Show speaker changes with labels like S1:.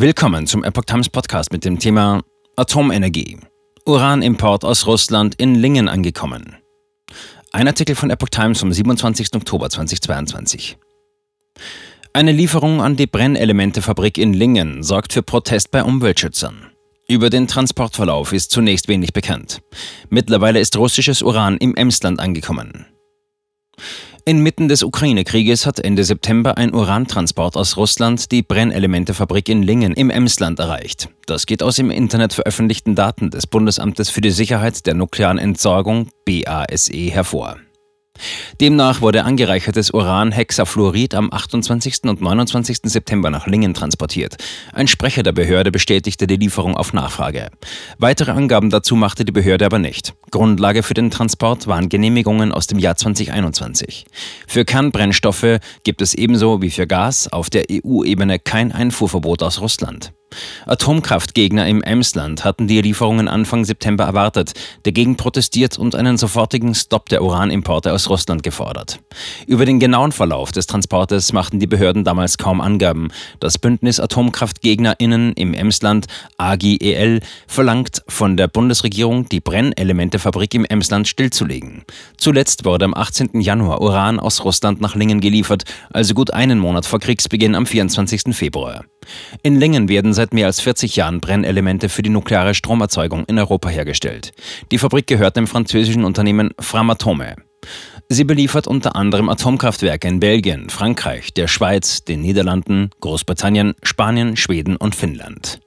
S1: Willkommen zum Epoch Times Podcast mit dem Thema Atomenergie. Uranimport aus Russland in Lingen angekommen. Ein Artikel von Epoch Times vom 27. Oktober 2022. Eine Lieferung an die Brennelementefabrik in Lingen sorgt für Protest bei Umweltschützern. Über den Transportverlauf ist zunächst wenig bekannt. Mittlerweile ist russisches Uran im Emsland angekommen. Inmitten des Ukraine-Krieges hat Ende September ein Urantransport aus Russland die Brennelementefabrik in Lingen im Emsland erreicht. Das geht aus im Internet veröffentlichten Daten des Bundesamtes für die Sicherheit der nuklearen Entsorgung BASE hervor. Demnach wurde angereichertes Uranhexafluorid am 28. und 29. September nach Lingen transportiert. Ein Sprecher der Behörde bestätigte die Lieferung auf Nachfrage. Weitere Angaben dazu machte die Behörde aber nicht. Grundlage für den Transport waren Genehmigungen aus dem Jahr 2021. Für Kernbrennstoffe gibt es ebenso wie für Gas auf der EU-Ebene kein Einfuhrverbot aus Russland. Atomkraftgegner im Emsland hatten die Lieferungen Anfang September erwartet, dagegen protestiert und einen sofortigen Stopp der Uranimporte aus Russland gefordert. Über den genauen Verlauf des Transportes machten die Behörden damals kaum Angaben. Das Bündnis AtomkraftgegnerInnen im Emsland, AGEL, verlangt von der Bundesregierung, die Brennelementefabrik im Emsland stillzulegen. Zuletzt wurde am 18. Januar Uran aus Russland nach Lingen geliefert, also gut einen Monat vor Kriegsbeginn am 24. Februar. In Lingen werden seit mehr als 40 Jahren Brennelemente für die nukleare Stromerzeugung in Europa hergestellt. Die Fabrik gehört dem französischen Unternehmen Framatome. Sie beliefert unter anderem Atomkraftwerke in Belgien, Frankreich, der Schweiz, den Niederlanden, Großbritannien, Spanien, Schweden und Finnland.